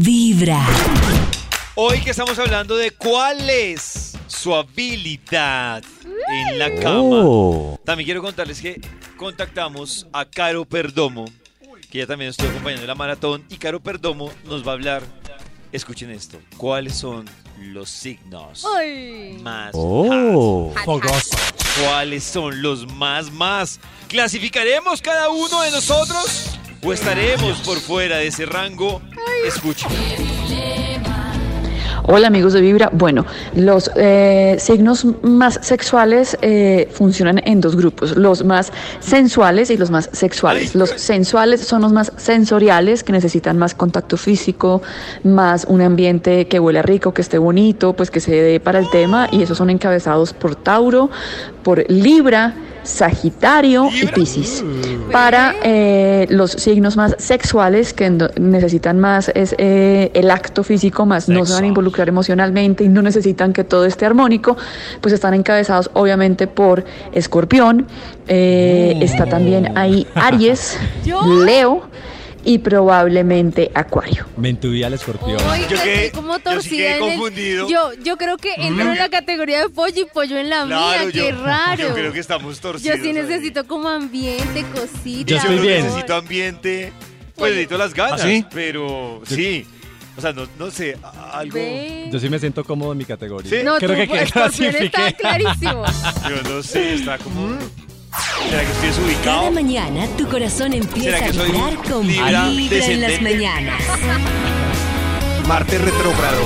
Vibra. Hoy que estamos hablando de cuál es su habilidad en la cama. Oh. También quiero contarles que contactamos a Caro Perdomo, que ella también estuvo acompañando en la maratón, y Caro Perdomo nos va a hablar, escuchen esto, cuáles son los signos Ay. más Oh. Fogoso. ¿Cuáles son los más más? ¿Clasificaremos cada uno de nosotros? ¿O estaremos por fuera de ese rango? Escuchen. Hola amigos de Vibra. Bueno, los eh, signos más sexuales eh, funcionan en dos grupos, los más sensuales y los más sexuales. Los sensuales son los más sensoriales, que necesitan más contacto físico, más un ambiente que huele rico, que esté bonito, pues que se dé para el tema, y esos son encabezados por Tauro, por Libra, Sagitario y. Piscis. Para eh, los signos más sexuales que necesitan más es eh, el acto físico, más no se van a involucrar emocionalmente y no necesitan que todo esté armónico, pues están encabezados obviamente por Escorpión, eh, está también ahí Aries. Leo y probablemente Acuario. Me intuía el escorpión. Ay, Yo quedé- como yo sí torcida en el-. Yo, yo creo que entro en la categoría de pollo y pollo en la Claro, mía. Qué yo, raro. yo creo que estamos Yo torcidos. sí ahí. necesito como ambiente, cositas. Yo Yo estoy bien. necesito ambiente. Pues necesito las ganas, ¿Ah, sí? pero sí. O sea, no, no sé, algo. Ve. Yo sí me siento cómodo en mi categoría. ¿Sí? No, Creo tú, que pues, escorpión está clarísimo. Yo no sé, está como. ¿Será que estoy Cada desubicado? mañana tu corazón empieza ¿Será a vibrar con Libra en las descendente? mañanas. Marte retrógrado.